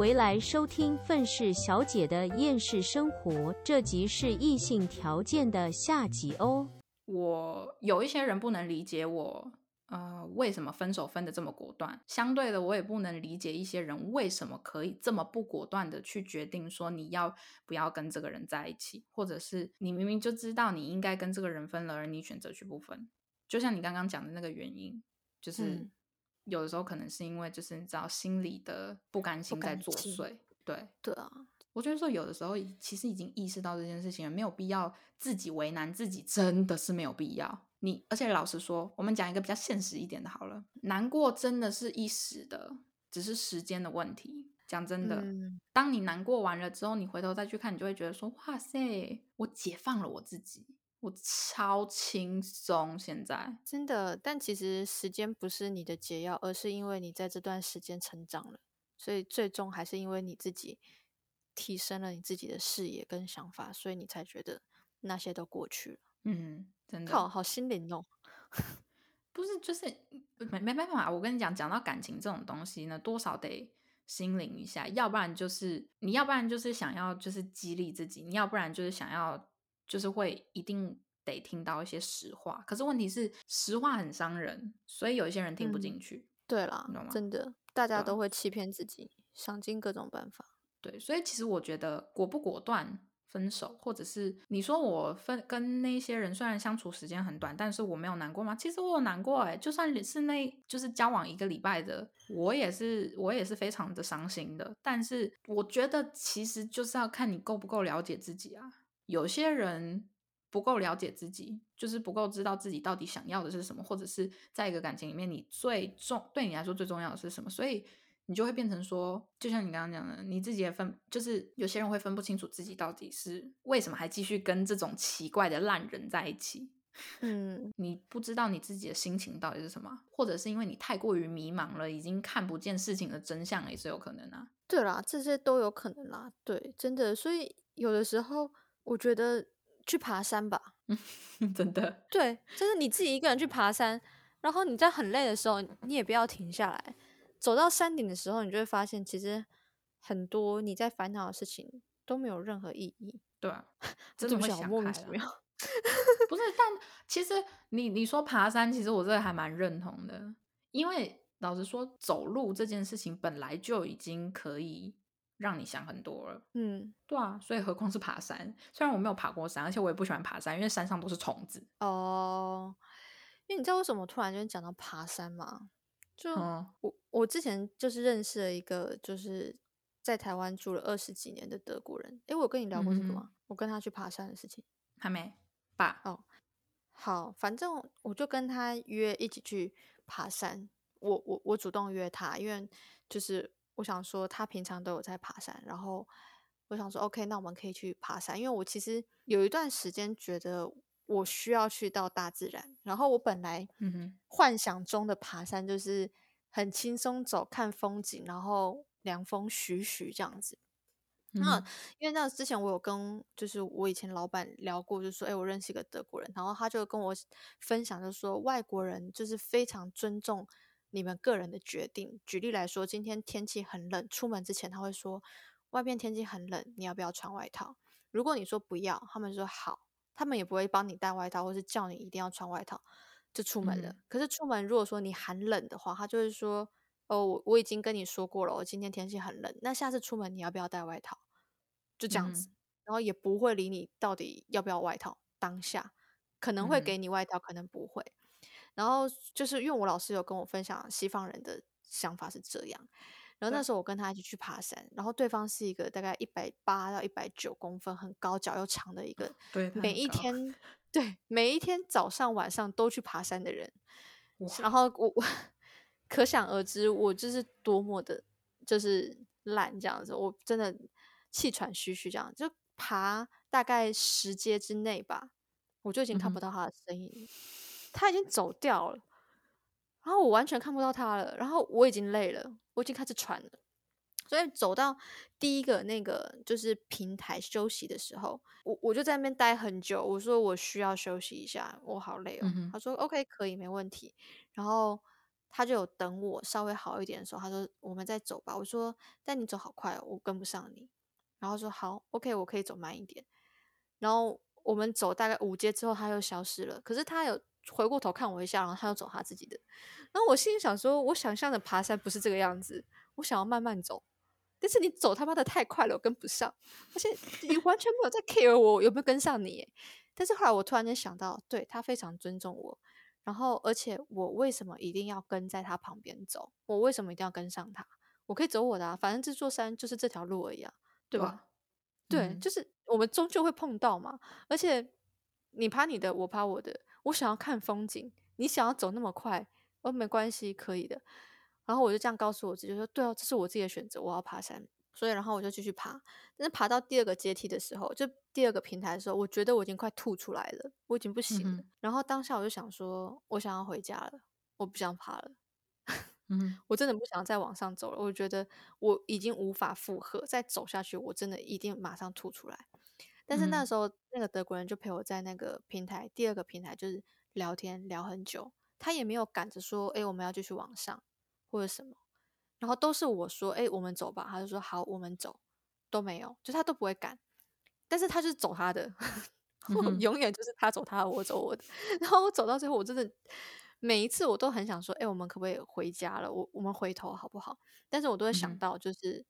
回来收听愤世小姐的厌世生活，这集是异性条件的下集哦。我有一些人不能理解我，呃，为什么分手分的这么果断？相对的，我也不能理解一些人为什么可以这么不果断的去决定说你要不要跟这个人在一起，或者是你明明就知道你应该跟这个人分了，而你选择去不分。就像你刚刚讲的那个原因，就是有的时候可能是因为就是你知道心里的不甘心在作祟。对对啊。我觉得说有的时候其实已经意识到这件事情了，没有必要自己为难自己，真的是没有必要。你而且老实说，我们讲一个比较现实一点的，好了，难过真的是一时的，只是时间的问题。讲真的，当你难过完了之后，你回头再去看，你就会觉得说，哇塞，我解放了我自己，我超轻松。现在真的，但其实时间不是你的解药，而是因为你在这段时间成长了，所以最终还是因为你自己。提升了你自己的视野跟想法，所以你才觉得那些都过去了。嗯，真的，好好心灵哦。不是，就是没没办法。我跟你讲，讲到感情这种东西呢，多少得心灵一下，要不然就是你要不然就是想要就是激励自己，你要不然就是想要就是会一定得听到一些实话。可是问题是，实话很伤人，所以有一些人听不进去。对啦，真的，大家都会欺骗自己，想尽各种办法。对，所以其实我觉得果不果断分手，或者是你说我分跟那些人虽然相处时间很短，但是我没有难过吗？其实我有难过哎，就算是那就是交往一个礼拜的，我也是我也是非常的伤心的。但是我觉得其实就是要看你够不够了解自己啊。有些人不够了解自己，就是不够知道自己到底想要的是什么，或者是在一个感情里面，你最重对你来说最重要的是什么，所以。你就会变成说，就像你刚刚讲的，你自己也分，就是有些人会分不清楚自己到底是为什么还继续跟这种奇怪的烂人在一起。嗯，你不知道你自己的心情到底是什么，或者是因为你太过于迷茫了，已经看不见事情的真相也是有可能啊。对啦，这些都有可能啦。对，真的，所以有的时候我觉得去爬山吧，真的，对，就是你自己一个人去爬山，然后你在很累的时候，你也不要停下来。走到山顶的时候，你就会发现，其实很多你在烦恼的事情都没有任何意义。对啊，真的会想莫名其妙。不是，但其实你你说爬山，其实我这个还蛮认同的，因为老实说，走路这件事情本来就已经可以让你想很多了。嗯，对啊，所以何况是爬山？虽然我没有爬过山，而且我也不喜欢爬山，因为山上都是虫子。哦，因为你知道为什么突然间讲到爬山吗？就我我之前就是认识了一个就是在台湾住了二十几年的德国人，诶，我跟你聊过这个吗？我跟他去爬山的事情还没吧？哦，好，反正我就跟他约一起去爬山。我我我主动约他，因为就是我想说他平常都有在爬山，然后我想说 OK，那我们可以去爬山。因为我其实有一段时间觉得。我需要去到大自然，然后我本来幻想中的爬山就是很轻松走，看风景，然后凉风徐徐这样子。那因为那之前我有跟就是我以前老板聊过，就说哎，我认识一个德国人，然后他就跟我分享，就说外国人就是非常尊重你们个人的决定。举例来说，今天天气很冷，出门之前他会说外边天气很冷，你要不要穿外套？如果你说不要，他们说好。他们也不会帮你带外套，或是叫你一定要穿外套就出门了。可是出门如果说你寒冷的话，他就会说：“哦，我我已经跟你说过了，我今天天气很冷，那下次出门你要不要带外套？”就这样子，然后也不会理你到底要不要外套。当下可能会给你外套，可能不会。然后就是因为我老师有跟我分享西方人的想法是这样。然后那时候我跟他一起去爬山，然后对方是一个大概一百八到一百九公分，很高脚又长的一个，对，每一天 对每一天早上晚上都去爬山的人。然后我我 可想而知，我就是多么的，就是懒这样子，我真的气喘吁吁这样，就爬大概十阶之内吧，我就已经看不到他的身影，他已经走掉了。然后我完全看不到他了，然后我已经累了，我已经开始喘了，所以走到第一个那个就是平台休息的时候，我我就在那边待很久。我说我需要休息一下，我好累哦。他说 OK 可以没问题。然后他就有等我稍微好一点的时候，他说我们再走吧。我说但你走好快哦，我跟不上你。然后说好，OK，我可以走慢一点。然后我们走大概五阶之后，他又消失了。可是他有回过头看我一下，然后他又走他自己的。然后我心里想说，我想象的爬山不是这个样子，我想要慢慢走。但是你走他妈的太快了，我跟不上，而且你完全没有在 care 我有没有跟上你。但是后来我突然间想到，对他非常尊重我，然后而且我为什么一定要跟在他旁边走？我为什么一定要跟上他？我可以走我的啊，反正这座山就是这条路而已啊，对吧？对，就是我们终究会碰到嘛。而且你爬你的，我爬我的，我想要看风景，你想要走那么快，哦，没关系，可以的。然后我就这样告诉我自己说：“对哦，这是我自己的选择，我要爬山。”所以，然后我就继续爬。但是爬到第二个阶梯的时候，就第二个平台的时候，我觉得我已经快吐出来了，我已经不行了。然后当下我就想说：“我想要回家了，我不想爬了。”嗯，我真的不想再往上走了。我觉得我已经无法负荷再走下去，我真的一定马上吐出来。但是那时候，那个德国人就陪我在那个平台第二个平台，就是聊天聊很久，他也没有赶着说：“哎，我们要继续往上。”或者什么，然后都是我说，哎，我们走吧。他就说好，我们走，都没有，就他都不会赶，但是他就是走他的，永远就是他走他的，我走我的。然后我走到最后，我真的每一次我都很想说，哎，我们可不可以回家了？我我们回头好不好？但是我都会想到，就是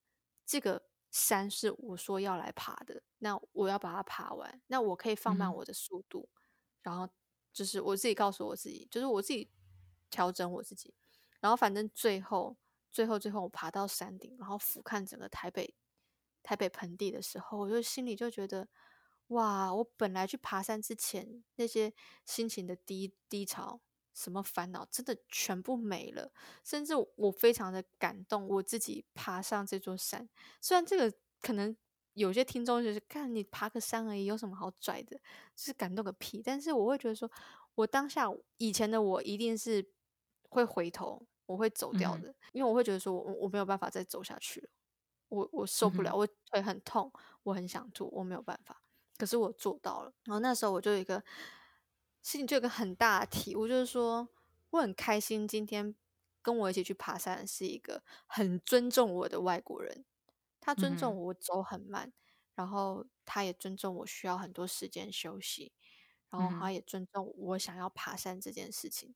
这个山是我说要来爬的，那我要把它爬完，那我可以放慢我的速度，然后就是我自己告诉我自己，就是我自己调整我自己。然后反正最后，最后，最后我爬到山顶，然后俯瞰整个台北，台北盆地的时候，我就心里就觉得，哇！我本来去爬山之前那些心情的低低潮，什么烦恼，真的全部没了。甚至我非常的感动，我自己爬上这座山。虽然这个可能有些听众就是看你爬个山而已，有什么好拽的，就是感动个屁。但是我会觉得说，我当下以前的我一定是会回头。我会走掉的，因为我会觉得说，我我没有办法再走下去了，我我受不了，我腿很痛，我很想吐，我没有办法。可是我做到了，然后那时候我就有一个心里就有个很大的体悟，就是说我很开心，今天跟我一起去爬山是一个很尊重我的外国人，他尊重我走很慢，然后他也尊重我需要很多时间休息，然后他也尊重我想要爬山这件事情。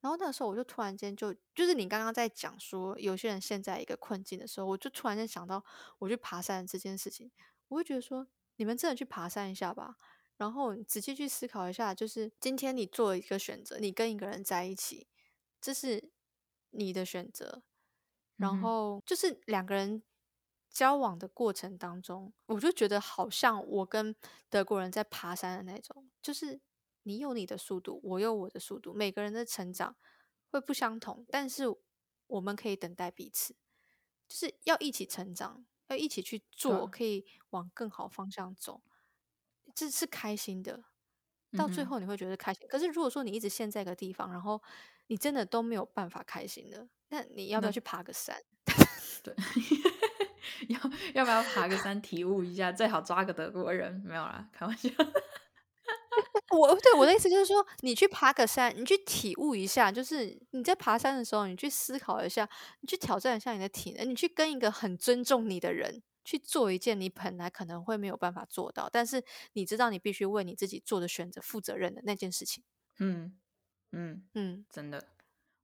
然后那时候我就突然间就就是你刚刚在讲说有些人陷在一个困境的时候，我就突然间想到我去爬山这件事情，我会觉得说你们真的去爬山一下吧，然后仔细去思考一下，就是今天你做一个选择，你跟一个人在一起，这是你的选择，然后就是两个人交往的过程当中，我就觉得好像我跟德国人在爬山的那种，就是。你有你的速度，我有我的速度，每个人的成长会不相同，但是我们可以等待彼此，就是要一起成长，要一起去做，可以往更好方向走，这是开心的。到最后你会觉得开心。可是如果说你一直陷在一个地方，然后你真的都没有办法开心的，那你要不要去爬个山？对，要要不要爬个山体悟一下？最好抓个德国人，没有啦，开玩笑。我对我的意思就是说，你去爬个山，你去体悟一下，就是你在爬山的时候，你去思考一下，你去挑战一下你的体能，你去跟一个很尊重你的人去做一件你本来可能会没有办法做到，但是你知道你必须为你自己做的选择负责任的那件事情。嗯嗯嗯，真的，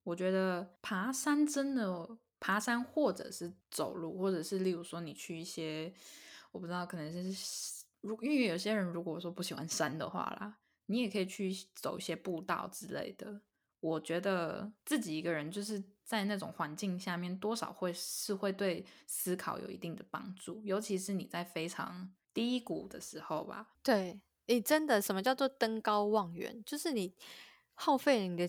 我觉得爬山真的爬山，或者是走路，或者是例如说你去一些，我不知道，可能是。如因为有些人如果说不喜欢山的话啦，你也可以去走一些步道之类的。我觉得自己一个人就是在那种环境下面，多少会是会对思考有一定的帮助，尤其是你在非常低谷的时候吧。对你真的什么叫做登高望远？就是你耗费你的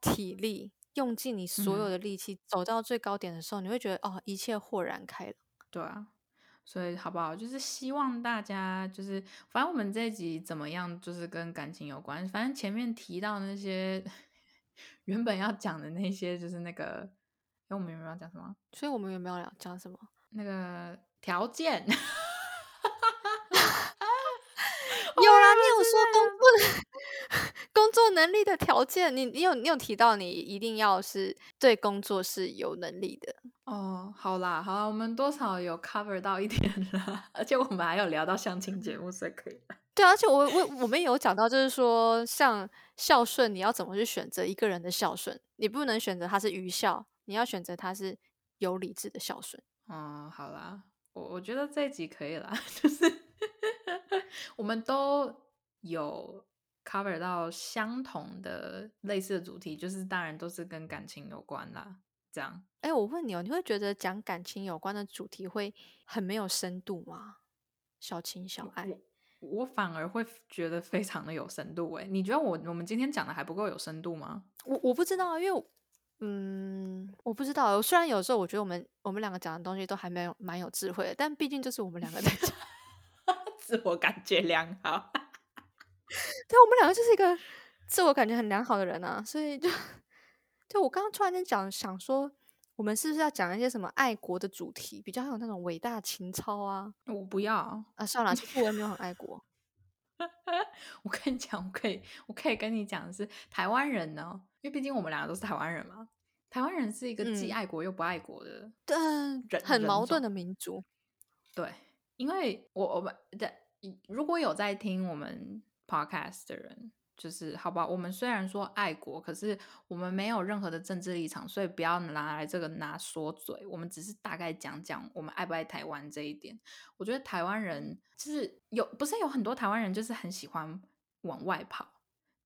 体力，用尽你所有的力气走到最高点的时候，你会觉得哦，一切豁然开朗。对啊。所以好不好？就是希望大家就是，反正我们这一集怎么样，就是跟感情有关。反正前面提到那些原本要讲的那些，就是那个，哎，我们有没有要讲什么？所以我们有没有要讲什么？那个条件。有啦，你有说工作，工 工作能力的条件，你你有你有提到你一定要是对工作是有能力的。哦，好啦，好啦，我们多少有 cover 到一点啦，而且我们还有聊到相亲节目，所以可以了。对啊，而且我我我们有讲到，就是说像孝顺，你要怎么去选择一个人的孝顺？你不能选择他是愚孝，你要选择他是有理智的孝顺。嗯，好啦，我我觉得这一集可以啦，就是 我们都有 cover 到相同的类似的主题，就是当然都是跟感情有关啦。这样，哎，我问你哦，你会觉得讲感情有关的主题会很没有深度吗？小情小爱，我反而会觉得非常的有深度。哎，你觉得我我们今天讲的还不够有深度吗？我我不知道，因为嗯，我不知道。虽然有时候我觉得我们我们两个讲的东西都还没有蛮有智慧的，但毕竟就是我们两个在讲，自我感觉良好。对，我们两个就是一个自我感觉很良好的人啊，所以就。就我刚刚突然间讲，想说，我们是不是要讲一些什么爱国的主题，比较有那种伟大情操啊？我不要啊，算了，我也没有很爱国。我跟你讲，我可以，我可以跟你讲的是，台湾人呢，因为毕竟我们两个都是台湾人嘛。台湾人是一个既爱国又不爱国的，对，很矛盾的民族。对，因为我我们的如果有在听我们 podcast 的人。就是好吧，我们虽然说爱国，可是我们没有任何的政治立场，所以不要拿来这个拿说嘴。我们只是大概讲讲我们爱不爱台湾这一点。我觉得台湾人就是有，不是有很多台湾人就是很喜欢往外跑，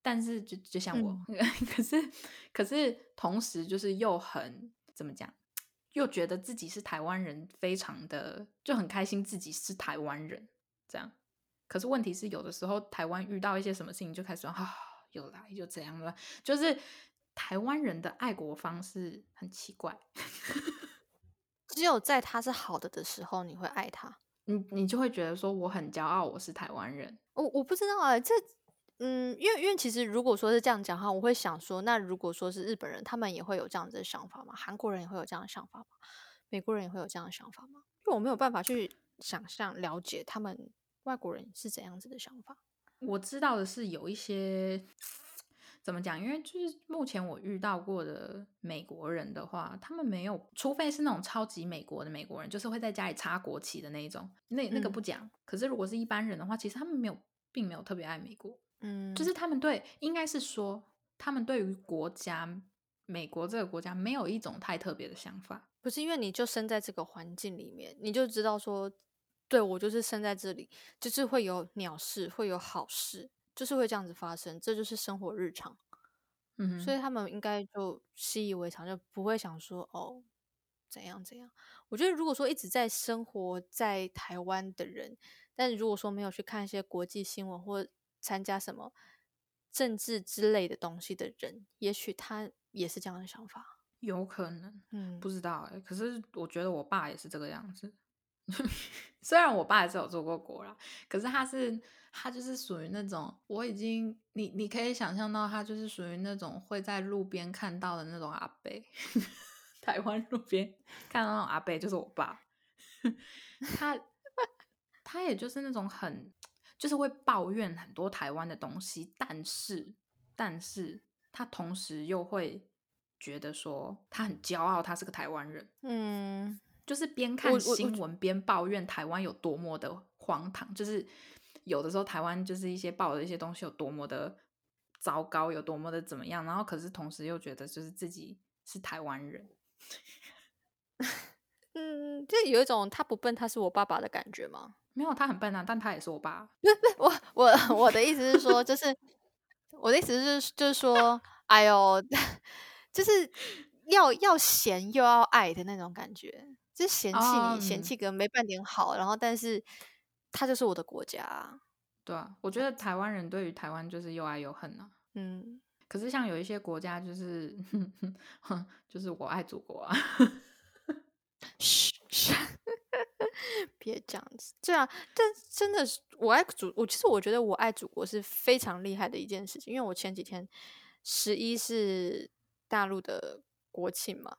但是就就像我，可是可是同时就是又很怎么讲，又觉得自己是台湾人，非常的就很开心自己是台湾人这样。可是问题是，有的时候台湾遇到一些什么事情，就开始说啊，又来就这样了。就是台湾人的爱国方式很奇怪，只有在他是好的的时候，你会爱他，你你就会觉得说我很骄傲，我是台湾人。我我不知道啊，这嗯，因为因为其实如果说是这样讲哈，我会想说，那如果说是日本人，他们也会有这样子的想法吗？韩国人也会有这样的想法吗？美国人也会有这样的想法吗？因为我没有办法去想象了解他们。外国人是怎样子的想法？我知道的是有一些怎么讲，因为就是目前我遇到过的美国人的话，他们没有，除非是那种超级美国的美国人，就是会在家里插国旗的那一种，那那个不讲。可是如果是一般人的话，其实他们没有，并没有特别爱美国。嗯，就是他们对，应该是说他们对于国家美国这个国家没有一种太特别的想法。不是因为你就生在这个环境里面，你就知道说。对我就是生在这里，就是会有鸟事，会有好事，就是会这样子发生，这就是生活日常。嗯，所以他们应该就习以为常，就不会想说哦怎样怎样。我觉得如果说一直在生活在台湾的人，但如果说没有去看一些国际新闻或参加什么政治之类的东西的人，也许他也是这样的想法，有可能，嗯，不知道哎。可是我觉得我爸也是这个样子。虽然我爸也是有做过国啦，可是他是他就是属于那种我已经你你可以想象到他就是属于那种会在路边看到的那种阿伯，台湾路边看到那种阿伯就是我爸，他他也就是那种很就是会抱怨很多台湾的东西，但是但是他同时又会觉得说他很骄傲，他是个台湾人，嗯。就是边看新闻边抱怨台湾有多么的荒唐，就是有的时候台湾就是一些报的一些东西有多么的糟糕，有多么的怎么样，然后可是同时又觉得就是自己是台湾人，嗯，就有一种他不笨，他是我爸爸的感觉吗？没有，他很笨啊，但他也是我爸。我我我的意思是说，就是我的意思是就是说，哎呦，就是要要嫌又要爱的那种感觉。就嫌弃你，嫌弃个没半点好，然后但是他就是我的国家，对啊，我觉得台湾人对于台湾就是又爱又恨啊。嗯，可是像有一些国家就是，就是我爱祖国啊。嘘嘘，别这样子。对啊，但真的是我爱祖，我其实我觉得我爱祖国是非常厉害的一件事情，因为我前几天十一是大陆的国庆嘛。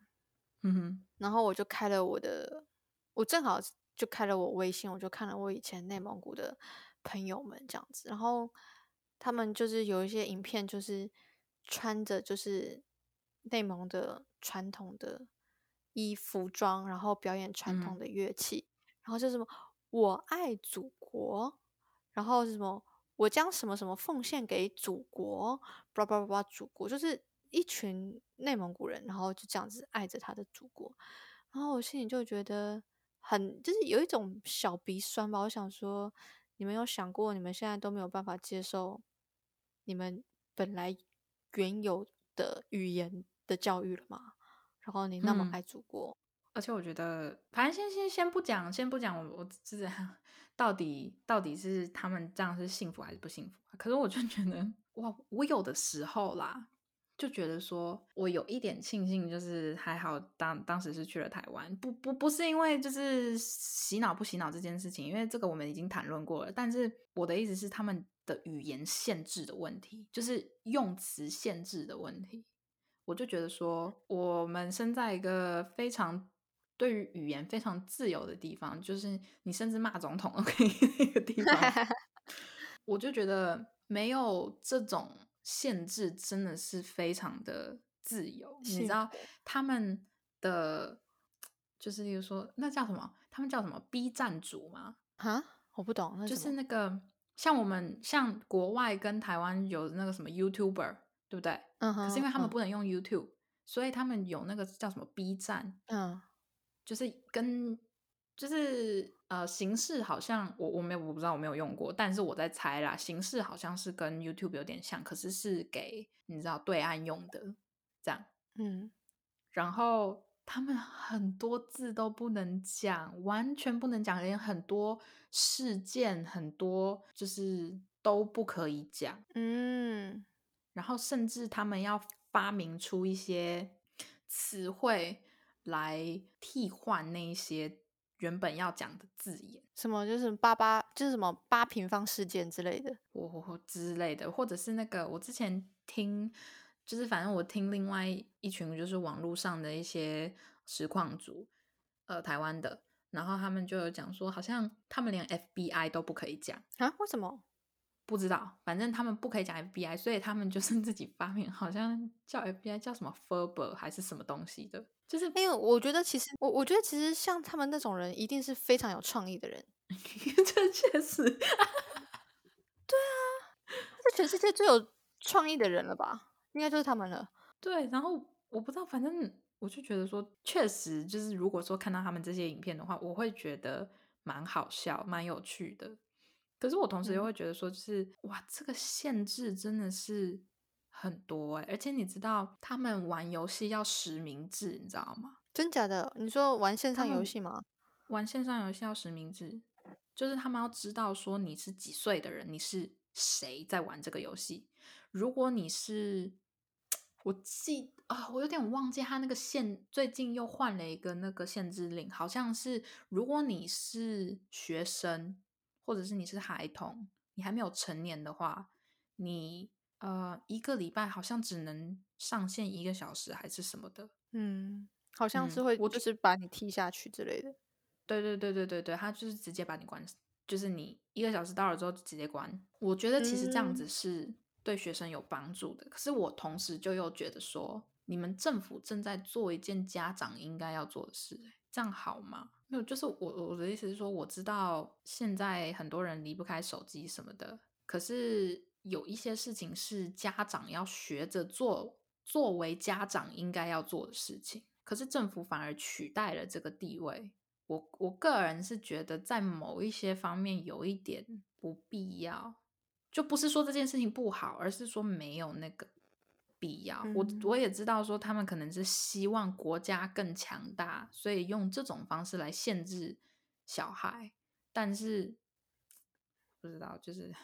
嗯哼，然后我就开了我的，我正好就开了我微信，我就看了我以前内蒙古的朋友们这样子，然后他们就是有一些影片，就是穿着就是内蒙的传统的衣服装，然后表演传统嗯。的乐器，然后就什么我爱祖国，然后是什么我将什么什么奉献给祖国，巴拉巴拉巴拉祖国，就是一群内蒙古人，然后就这样子爱着他的祖国，然后我心里就觉得很，就是有一种小鼻酸吧。我想说，你们有想过，你们现在都没有办法接受你们本来原有的语言的教育了吗？然后你那么嗯爱祖国，而且我觉得，反正先先先不讲，先不讲我我自己 到底到底是他们这样是幸福还是不幸福啊？可是我就觉得，哇，我有的时候啦，就觉得说我有一点庆幸，就是还好当当时是去了台湾，不不不是因为就是洗脑不洗脑这件事情，因为这个我们已经谈论过了。但是我的意思是他们的语言限制的问题，就是用词限制的问题。我就觉得说，我们身在一个非常对于语言非常自由的地方，就是你甚至骂总统都可以 那个地方，我就觉得没有这种限制，真的是非常的自由。你知道他们的，就是例如说，那叫什么？他们叫什么？B 站主吗？哈，我不懂，那就是那个像我们像国外跟台湾有那个什么 YouTuber，对不对？嗯哼，可是因为他们嗯不能用 YouTube，、所以他们有那个叫什么 B 站，嗯就是跟就是呃形式好像我我没有我不知道我没有用过，但是我在猜啦，形式好像是跟 YouTube 有点像，可是是给你知道对岸用的这样，嗯，然后他们很多字都不能讲，完全不能讲，连很多事件很多就是都不可以讲。嗯，然后甚至他们要发明出一些词汇来替换那一些原本要讲的字眼，什么就是八八，就是什么八平方事件之类的，或或之类的，或者是那个我之前听，就是反正我听另外一群就是网络上的一些实况组，呃，台湾的，然后他们就有讲说，好像他们连 FBI 都不可以讲。啊？为什么？不知道，反正他们不可以讲 FBI，所以他们就是自己发明，好像叫 FBI 叫什么 Ferber 还是什么东西的，就是因为我觉得其实我我觉得其实像他们那种人，一定是非常有创意的人，这确实，对啊是全世界最有创意的人了吧？应该就是他们了。对。然后我不知道，反正我就觉得说，确实就是如果说看到他们这些影片的话，我会觉得蛮好笑、蛮有趣的。可是我同时又嗯会觉得说，就是、哇，这个限制真的是很多哎、而且你知道他们玩游戏要实名制，你知道吗？真假的？你说玩线上游戏吗？玩线上游戏要实名制，就是他们要知道说你是几岁的人，你是谁在玩这个游戏。如果你是，我记啊，我有点忘记他那个限，最近又换了一个那个限制令，好像是如果你是学生，或者是你是孩童，你还没有成年的话，你呃一个礼拜好像只能上线一个小时还是什么的。嗯，好像是会我就是把你踢下去之类的。对对对对对对，他就是直接把你关，就是你一个小时到了之后就直接关。我觉得其实这样子嗯是对学生有帮助的，可是我同时就又觉得说，你们政府正在做一件家长应该要做的事、欸，这样好吗？没有，就是我我的意思是说，我知道现在很多人离不开手机什么的，可是有一些事情是家长要学着做，作为家长应该要做的事情，可是政府反而取代了这个地位。我我个人是觉得，在某一些方面有一点不必要，就不是说这件事情不好，而是说没有那个必要。我嗯我也知道说他们可能是希望国家更强大，所以用这种方式来限制小孩，但是不知道，就是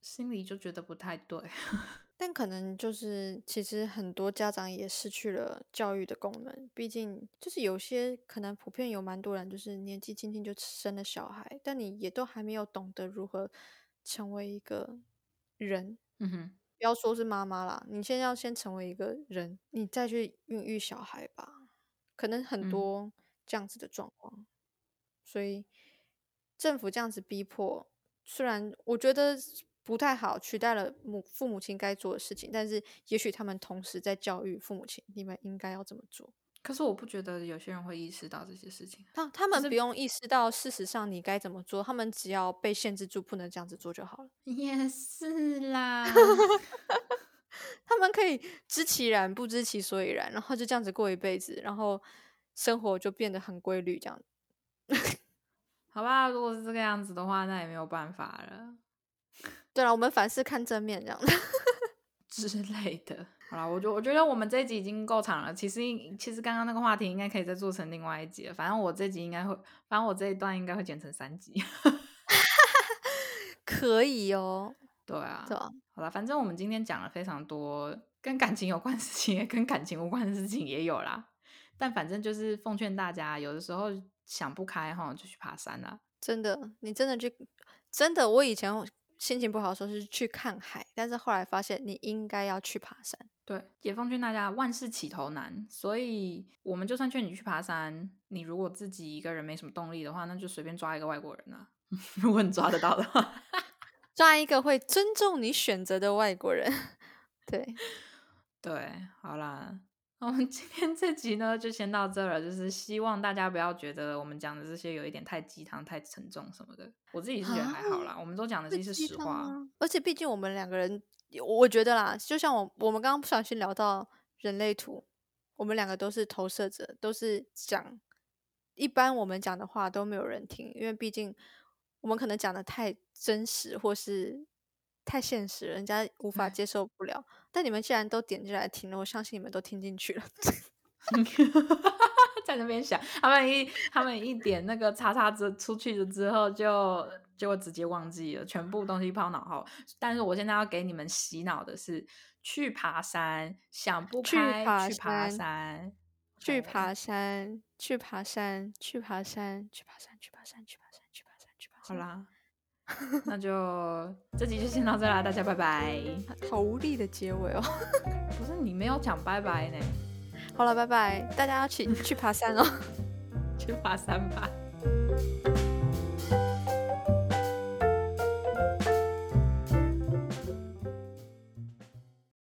心里就觉得不太对。但可能就是，其实很多家长也失去了教育的功能。毕竟，就是有些可能普遍有蛮多人，就是年纪轻轻就生了小孩，但你也都还没有懂得如何成为一个人。嗯哼，不要说是妈妈啦，你先要先成为一个人，你再去孕育小孩吧。可能很嗯多这样子的状况，所以政府这样子逼迫，虽然我觉得不不太好，取代了母父母亲该做的事情，但是也许他们同时在教育父母亲，你们应该要这么做。可是我不觉得有些人会意识到这些事情。他他们不用意识到，事实上你该怎么做，他们只要被限制住，不能这样子做就好了。也是啦，他们可以知其然，不知其所以然，然后就这样子过一辈子，然后生活就变得很规律，这样。好吧，如果是这个样子的话，那也没有办法了。对了，我们凡事看正面，这样之类的。好了，我觉我觉得我们这一集已经够长了。其实其实刚刚那个话题应该可以再做成另外一集了。反正我这集应该会，反正我这一段应该会剪成三集。可以哦。对啊。对啊。好了，反正我们今天讲了非常多跟感情有关的事情，也跟感情无关的事情也有啦。但反正就是奉劝大家，有的时候想不开哈，就去爬山啦。真的，你真的去，真的，我以前。心情不好的时候是去看海，但是后来发现你应该要去爬山。对，也奉劝大家，万事起头难，所以我们就算劝你去爬山，你如果自己一个人没什么动力的话，那就随便抓一个外国人啊，如果你抓得到的话，抓一个会尊重你选择的外国人。对，对，好啦。我们 今天这集呢，就先到这了。就是希望大家不要觉得我们讲的这些有一点太鸡汤、太沉重什么的。我自己是觉得还好啦，我们都讲的其实是实话。而且毕竟我们两个人，我觉得啦，就像我我们刚刚不小心聊到人类图，我们两个都是投射者，都是讲一般我们讲的话都没有人听，因为毕竟我们可能讲的太真实，或是。太现实，人家无法接受不了。但你们既然都点进来听了，我相信你们都听进去了。在那边想，他们一他们一点那个叉叉之出去了之后，就就直接忘记了，全部东西抛脑后。但是我现在要给你们洗脑的是，去爬山，想不开去爬山，去爬山，去爬山，去爬山，去爬山，去爬山，去爬山，去爬山，去爬山。好啦。那就这集就先到这啦，大家拜拜。好无力的结尾哦，不是你没有讲拜拜呢。好了，拜拜，大家要去去爬山哦，去爬山吧。